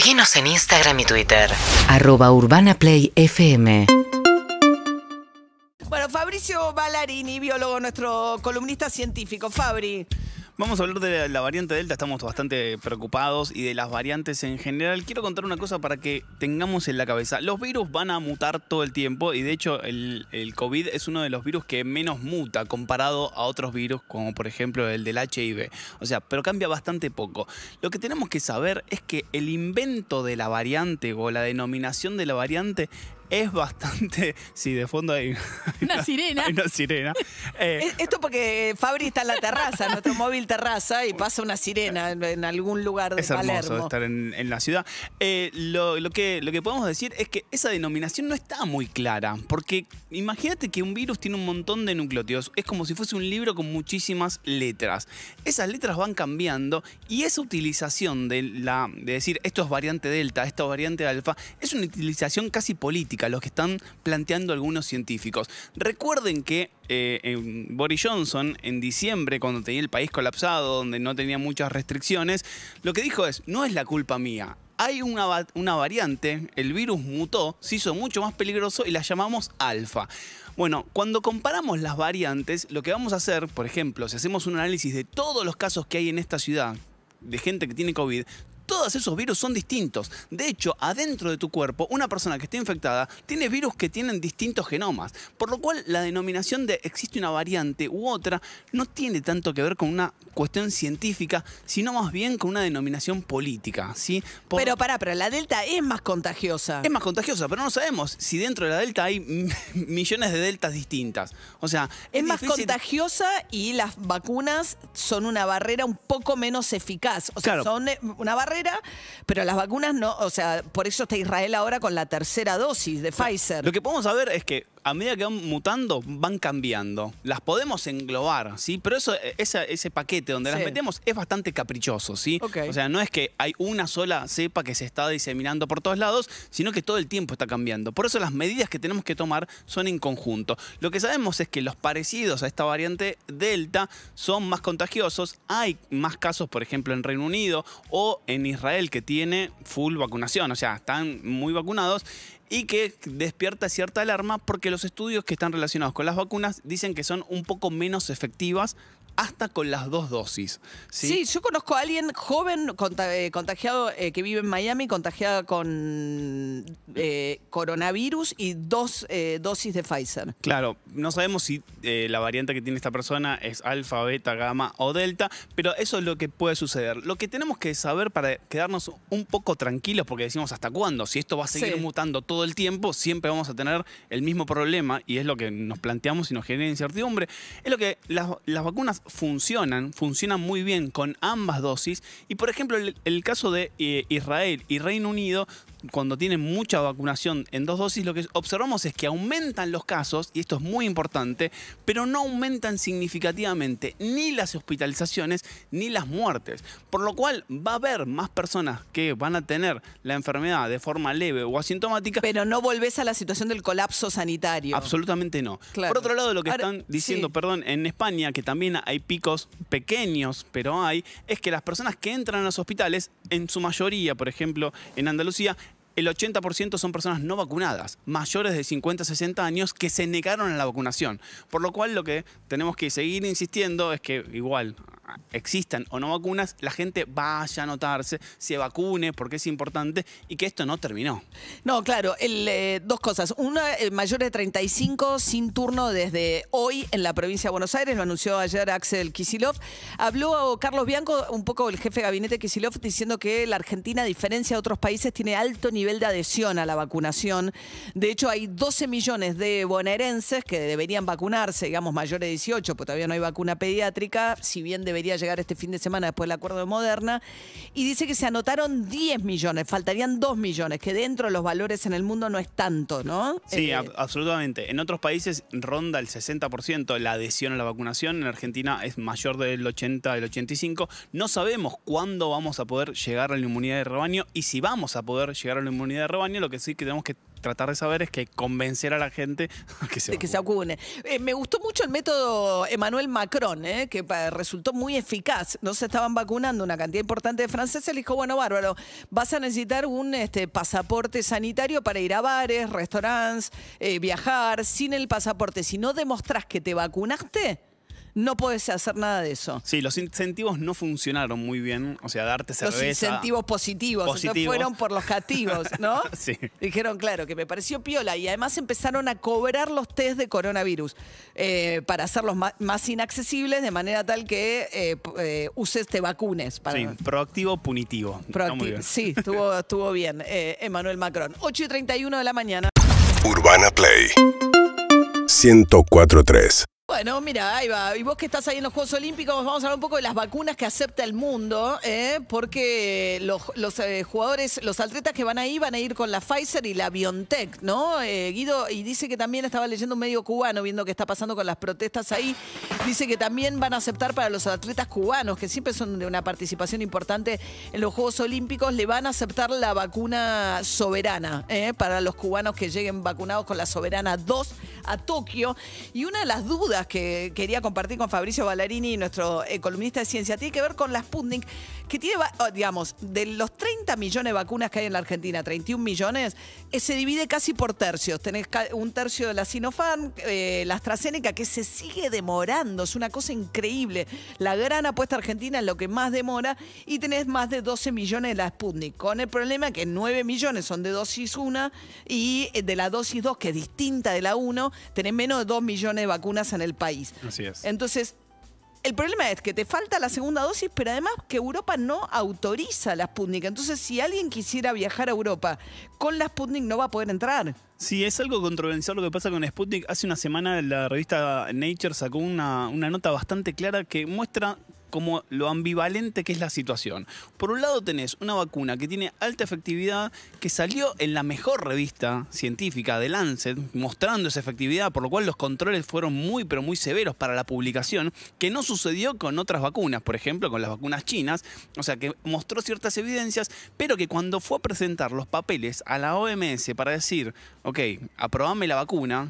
Seguinos en Instagram y Twitter. Arroba Urbana Play FM. Bueno, Fabricio Ballarini, biólogo, nuestro columnista científico. Fabri, Vamos a hablar de la variante Delta, estamos bastante preocupados y de las variantes en general. Quiero contar una cosa para que tengamos en la cabeza. Los virus van a mutar todo el tiempo y de hecho el, COVID es uno de los virus que menos muta comparado a otros virus como por ejemplo el del HIV. O sea, pero cambia bastante poco. Lo que tenemos que saber es que el invento de la variante o la denominación de la variante es bastante... Sí, de fondo hay Una sirena. hay una sirena. Eh, es- esto porque Fabri está en la terraza, nuestro móvil terraza, y pasa una sirena en, en algún lugar de Es hermoso Palermo. estar en, en la ciudad. Eh, lo, lo que, lo que podemos decir es que esa denominación no está muy clara, porque imagínate que un virus tiene un montón de nucleótidos, es como si fuese un libro con muchísimas letras. Esas letras van cambiando y esa utilización de, la, de decir esto es variante delta, esto es variante alfa, es una utilización casi política, lo que están planteando algunos científicos. Recuerden que eh, en Boris Johnson en diciembre, cuando tenía el país colapsado, donde no tenía muchas restricciones, lo que dijo es, no es la culpa mía. Hay una, una variante, el virus mutó, se hizo mucho más peligroso y la llamamos alfa. Bueno, cuando comparamos las variantes, lo que vamos a hacer, por ejemplo, si hacemos un análisis de todos los casos que hay en esta ciudad, de gente que tiene COVID, todos esos virus son distintos. De hecho, adentro de tu cuerpo, una persona que esté infectada tiene virus que tienen distintos genomas. Por lo cual, la denominación de existe una variante u otra no tiene tanto que ver con una cuestión científica, sino más bien con una denominación política. ¿sí? Por- Pero pará, pero la delta es más contagiosa. es más contagiosa, pero no sabemos si dentro de la delta hay millones de deltas distintas. O sea, Es más difícil- contagiosa y las vacunas son una barrera un poco menos eficaz. O sea, Claro. son eh, una barrera, pero las vacunas no. O sea, por eso está Israel ahora con la tercera dosis de Pfizer. Lo que podemos saber es que a medida que van mutando, van cambiando. Las podemos englobar, ¿sí? Pero eso, eh, esa- ese paquete donde las metemos es bastante caprichoso, ¿sí? O sea, no es que hay una sola cepa que se está diseminando por todos lados, sino que todo el tiempo está cambiando. Por eso las medidas que tenemos que tomar son en conjunto. Lo que sabemos es que los parecidos a esta variante Delta son más contagiosos. Hay más casos, por ejemplo, en Reino Unido o en Israel que tiene full vacunación, o sea, están muy vacunados y que despierta cierta alarma porque los estudios que están relacionados con las vacunas dicen que son un poco menos efectivas hasta con las dos dosis. Sí, yo conozco a alguien joven eh, contagiado eh, que vive en Miami, contagiada con eh, coronavirus y dos eh, dosis de Pfizer. Claro, no sabemos si la variante que tiene esta persona es alfa, beta, gamma o delta, pero eso es lo que puede suceder. Lo que tenemos que saber para quedarnos un poco tranquilos, porque decimos hasta cuándo, si esto va a seguir Sí. mutando todo el tiempo, siempre vamos a tener el mismo problema y es lo que nos planteamos y nos genera incertidumbre, es lo que las, las vacunas funcionan, funcionan muy bien con ambas dosis y por ejemplo el, el caso de eh, Israel y Reino Unido cuando tienen mucha vacunación en dos dosis, lo que observamos es que aumentan los casos, y esto es muy importante, pero no aumentan significativamente ni las hospitalizaciones ni las muertes. Por lo cual va a haber más personas que van a tener la enfermedad de forma leve o asintomática. Pero no volvés a la situación del colapso sanitario. Absolutamente no. Claro. Por otro lado, lo que Ahora, están diciendo, sí. perdón, en España, que también hay picos pequeños, pero hay, es que las personas que entran a los hospitales, en su mayoría, por ejemplo, en Andalucía, el 80% son personas no vacunadas, mayores de 50 60 años, que se negaron a la vacunación. Por lo cual lo que tenemos que seguir insistiendo es que igual existan o no vacunas, la gente vaya a anotarse, se vacune, porque es importante, y que esto no terminó. No, claro, eh, dos cosas. Una, el mayor de 35 sin turno desde hoy en la provincia de Buenos Aires, lo anunció ayer Axel Kisilov. Habló Carlos Bianco, un poco el jefe de gabinete Kisilov, diciendo que la Argentina, a diferencia de otros países, tiene alto nivel de adhesión a la vacunación. De hecho, hay 12 millones de bonaerenses que deberían vacunarse, digamos, mayores de 18, porque todavía no hay vacuna pediátrica, si bien debería llegar este fin de semana después del acuerdo de Moderna. Y dice que se anotaron 10 millones, faltarían 2 millones, que dentro de los valores en el mundo no es tanto, ¿no? Sí, Eh, ab- absolutamente. En otros países ronda el 60% la adhesión a la vacunación. En Argentina es mayor del 80, del 85. No sabemos cuándo vamos a poder llegar a la inmunidad de rebaño y si vamos a poder llegar a la inmunidad de rebaño. Lo que sí que tenemos que tratar de saber es que convencer a la gente a que se de que se vacune. Eh, me gustó mucho el método Emmanuel Macron, eh, que resultó muy eficaz. No se estaban vacunando una cantidad importante de franceses. Le dijo, bueno, bárbaro, vas a necesitar un este, pasaporte sanitario para ir a bares, restaurantes, eh, viajar. Sin el pasaporte, si no demostrás que te vacunaste, no puedes hacer nada de eso. Sí, los incentivos no funcionaron muy bien. O sea, darte cerveza. Los incentivos positivos, entonces Positivos. fueron por los cativos, ¿no? Sí. Dijeron, claro, que me pareció piola y además empezaron a cobrar los test de coronavirus eh, para hacerlos más, inaccesibles de manera tal que eh, eh, uses, te vacunes. Para, Sí, proactivo, punitivo. Bien. Sí, estuvo, estuvo bien, eh, Emmanuel Macron. 8 y 31 de la mañana. Urbana Play 1043. Bueno, mira, ahí va. Y vos que estás ahí en los Juegos Olímpicos, vamos a hablar un poco de las vacunas que acepta el mundo, ¿eh? porque los, los, eh, jugadores, los atletas que van ahí van a ir con la Pfizer y la BioNTech, ¿no? Eh, Guido, y dice que también estaba leyendo un medio cubano, viendo qué está pasando con las protestas ahí, dice que también van a aceptar para los atletas cubanos, que siempre son de una participación importante en los Juegos Olímpicos, le van a aceptar la vacuna soberana, ¿eh? para los cubanos que lleguen vacunados con la soberana 2 a Tokio. Y una de las dudas que quería compartir con Fabricio Ballarini, nuestro eh, columnista de ciencia, tiene que ver con la Sputnik, que tiene, oh, digamos, de los 30 millones de vacunas que hay en la Argentina, 31 millones, eh, se divide casi por tercios. Tenés un tercio de la Sinopharm, eh, la AstraZeneca, que se sigue demorando, es una cosa increíble. La gran apuesta argentina es lo que más demora, y tenés más de 12 millones de la Sputnik, con el problema que 9 millones son de dosis 1 y de la dosis 2, que es distinta de la 1, tenés menos de 2 millones de vacunas en el país. Así es. Entonces, el problema es que te falta la segunda dosis, pero además que Europa no autoriza la Sputnik. Entonces, si alguien quisiera viajar a Europa con la Sputnik, no va a poder entrar. Sí, es algo controversial lo que pasa con Sputnik. Hace una semana la revista Nature sacó una, una nota bastante clara que muestra como lo ambivalente que es la situación. Por un lado tenés una vacuna que tiene alta efectividad, que salió en la mejor revista científica de Lancet, mostrando esa efectividad, por lo cual los controles fueron muy, pero muy severos para la publicación, que no sucedió con otras vacunas, por ejemplo, con las vacunas chinas, o sea, que mostró ciertas evidencias, pero que cuando fue a presentar los papeles a la OMS para decir, ok, aprobame la vacuna,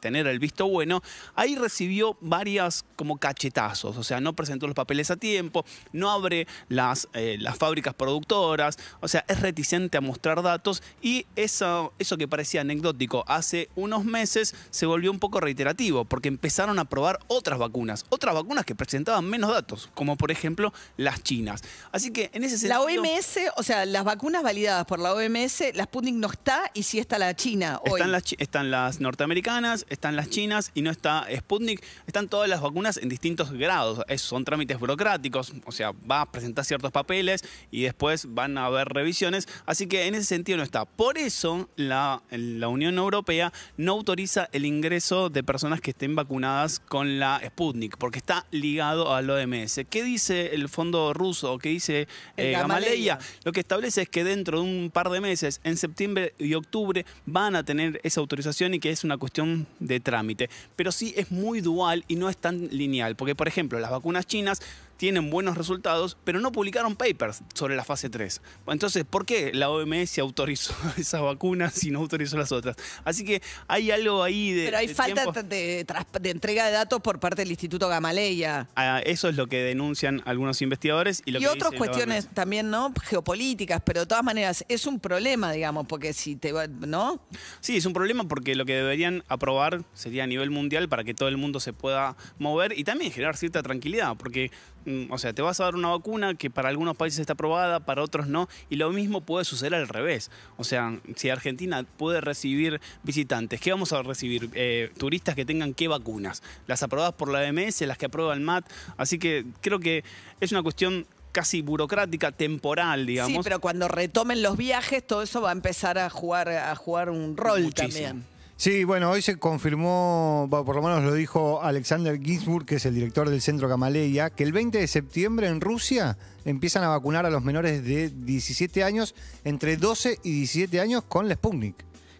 tener el visto bueno, ahí recibió varias como cachetazos, o sea, no presentó los papeles a tiempo, no abre las, eh, las fábricas productoras, o sea, es reticente a mostrar datos y eso, eso que parecía anecdótico hace unos meses se volvió un poco reiterativo, porque empezaron a probar otras vacunas, otras vacunas que presentaban menos datos, como por ejemplo las chinas. Así que en ese La sentido... OMS, o sea, las vacunas validadas por la OMS, la Sputnik no está y sí está la China hoy. Están las, están las norteamericanas, están las chinas y no está Sputnik. Están todas las vacunas en distintos grados. Es- son trámites burocráticos, o sea, va a presentar ciertos papeles y después van a haber revisiones. Así que en ese sentido no está. Por eso la, la Unión Europea no autoriza el ingreso de personas que estén vacunadas con la Sputnik, porque está ligado al OMS. ¿Qué dice el fondo ruso? ¿Qué dice eh. Gamaleya? Lo que establece es que dentro de un par de meses, en septiembre y octubre, van a tener esa autorización y que es una cuestión de trámite. Pero sí es muy dual y no es tan lineal, porque por ejemplo, las vacunas chinas tienen buenos resultados, pero no publicaron papers sobre la fase 3. Entonces, ¿por qué la OMS autorizó esas vacunas y no autorizó las otras? Así que hay algo ahí de... Pero hay de falta de, entrega de datos por parte del Instituto Gamaleya. Ah, Eso es lo que denuncian algunos investigadores y lo Y que otras dice cuestiones también, ¿no? Geopolíticas, pero de todas maneras es un problema, digamos, porque si te va, ¿no? Sí, es un problema porque lo que deberían aprobar sería a nivel mundial para que todo el mundo se pueda mover y también generar cierta tranquilidad, porque, o sea, te vas a dar una vacuna que para algunos países está aprobada, para otros no, y lo mismo puede suceder al revés. O sea, si Argentina puede recibir visitantes, ¿qué vamos a recibir? Eh, turistas que tengan qué vacunas? Las aprobadas por la OMS, las que aprueba el MAT, así que creo que es una cuestión casi burocrática, temporal, digamos. Sí, pero cuando retomen los viajes, todo eso va a empezar a jugar, a jugar un rol Muchísimo. también. Sí, bueno, hoy se confirmó, bueno, por lo menos lo dijo Alexander Ginsburg, que es el director del Centro Gamaleya, que el 20 de septiembre en Rusia empiezan a vacunar a los menores de 17 años, entre 12 y 17 años con la Sputnik.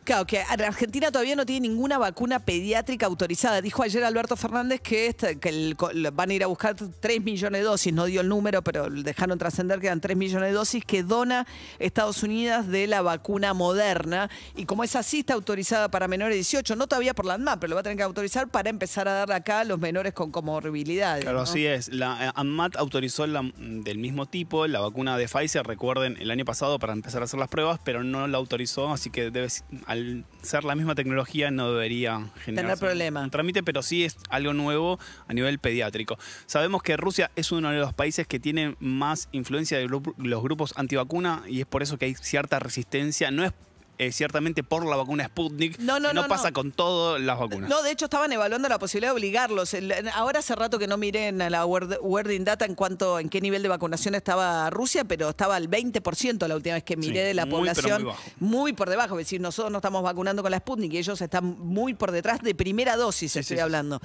Claro, que Argentina todavía no tiene ninguna vacuna pediátrica autorizada. Dijo ayer Alberto Fernández que, esta- que el- van a ir a buscar 3 millones de dosis, no dio el número, pero dejaron trascender que eran 3 millones de dosis que dona Estados Unidos de la vacuna moderna. Y como es así, está autorizada para menores de 18, no todavía por la ANMAT, pero lo va a tener que autorizar para empezar a darle acá a los menores con comorbilidades. Claro, ¿no? así es. La eh, ANMAT autorizó la, del mismo tipo la vacuna de Pfizer, recuerden, el año pasado para empezar a hacer las pruebas, pero no la autorizó, así que debe, al ser la misma tecnología no debería generar problema. un trámite, pero sí es algo nuevo a nivel pediátrico. Sabemos que Rusia es uno de los países que tiene más influencia de los grupos antivacuna y es por eso que hay cierta resistencia. No es eh, ciertamente por la vacuna Sputnik, No, no, sino no, pasa no. con todas las vacunas. No, de hecho estaban evaluando la posibilidad de obligarlos. Ahora hace rato que no miren a la Word- Wording Data en cuanto en qué nivel de vacunación estaba Rusia, pero estaba al 20% la última vez que miré Sí, de la muy, pero población. muy bajo. Muy por debajo. Es decir, nosotros no estamos vacunando con la Sputnik y ellos están muy por detrás de primera dosis, estoy sí. hablando.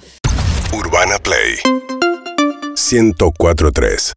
Urbana Play 1043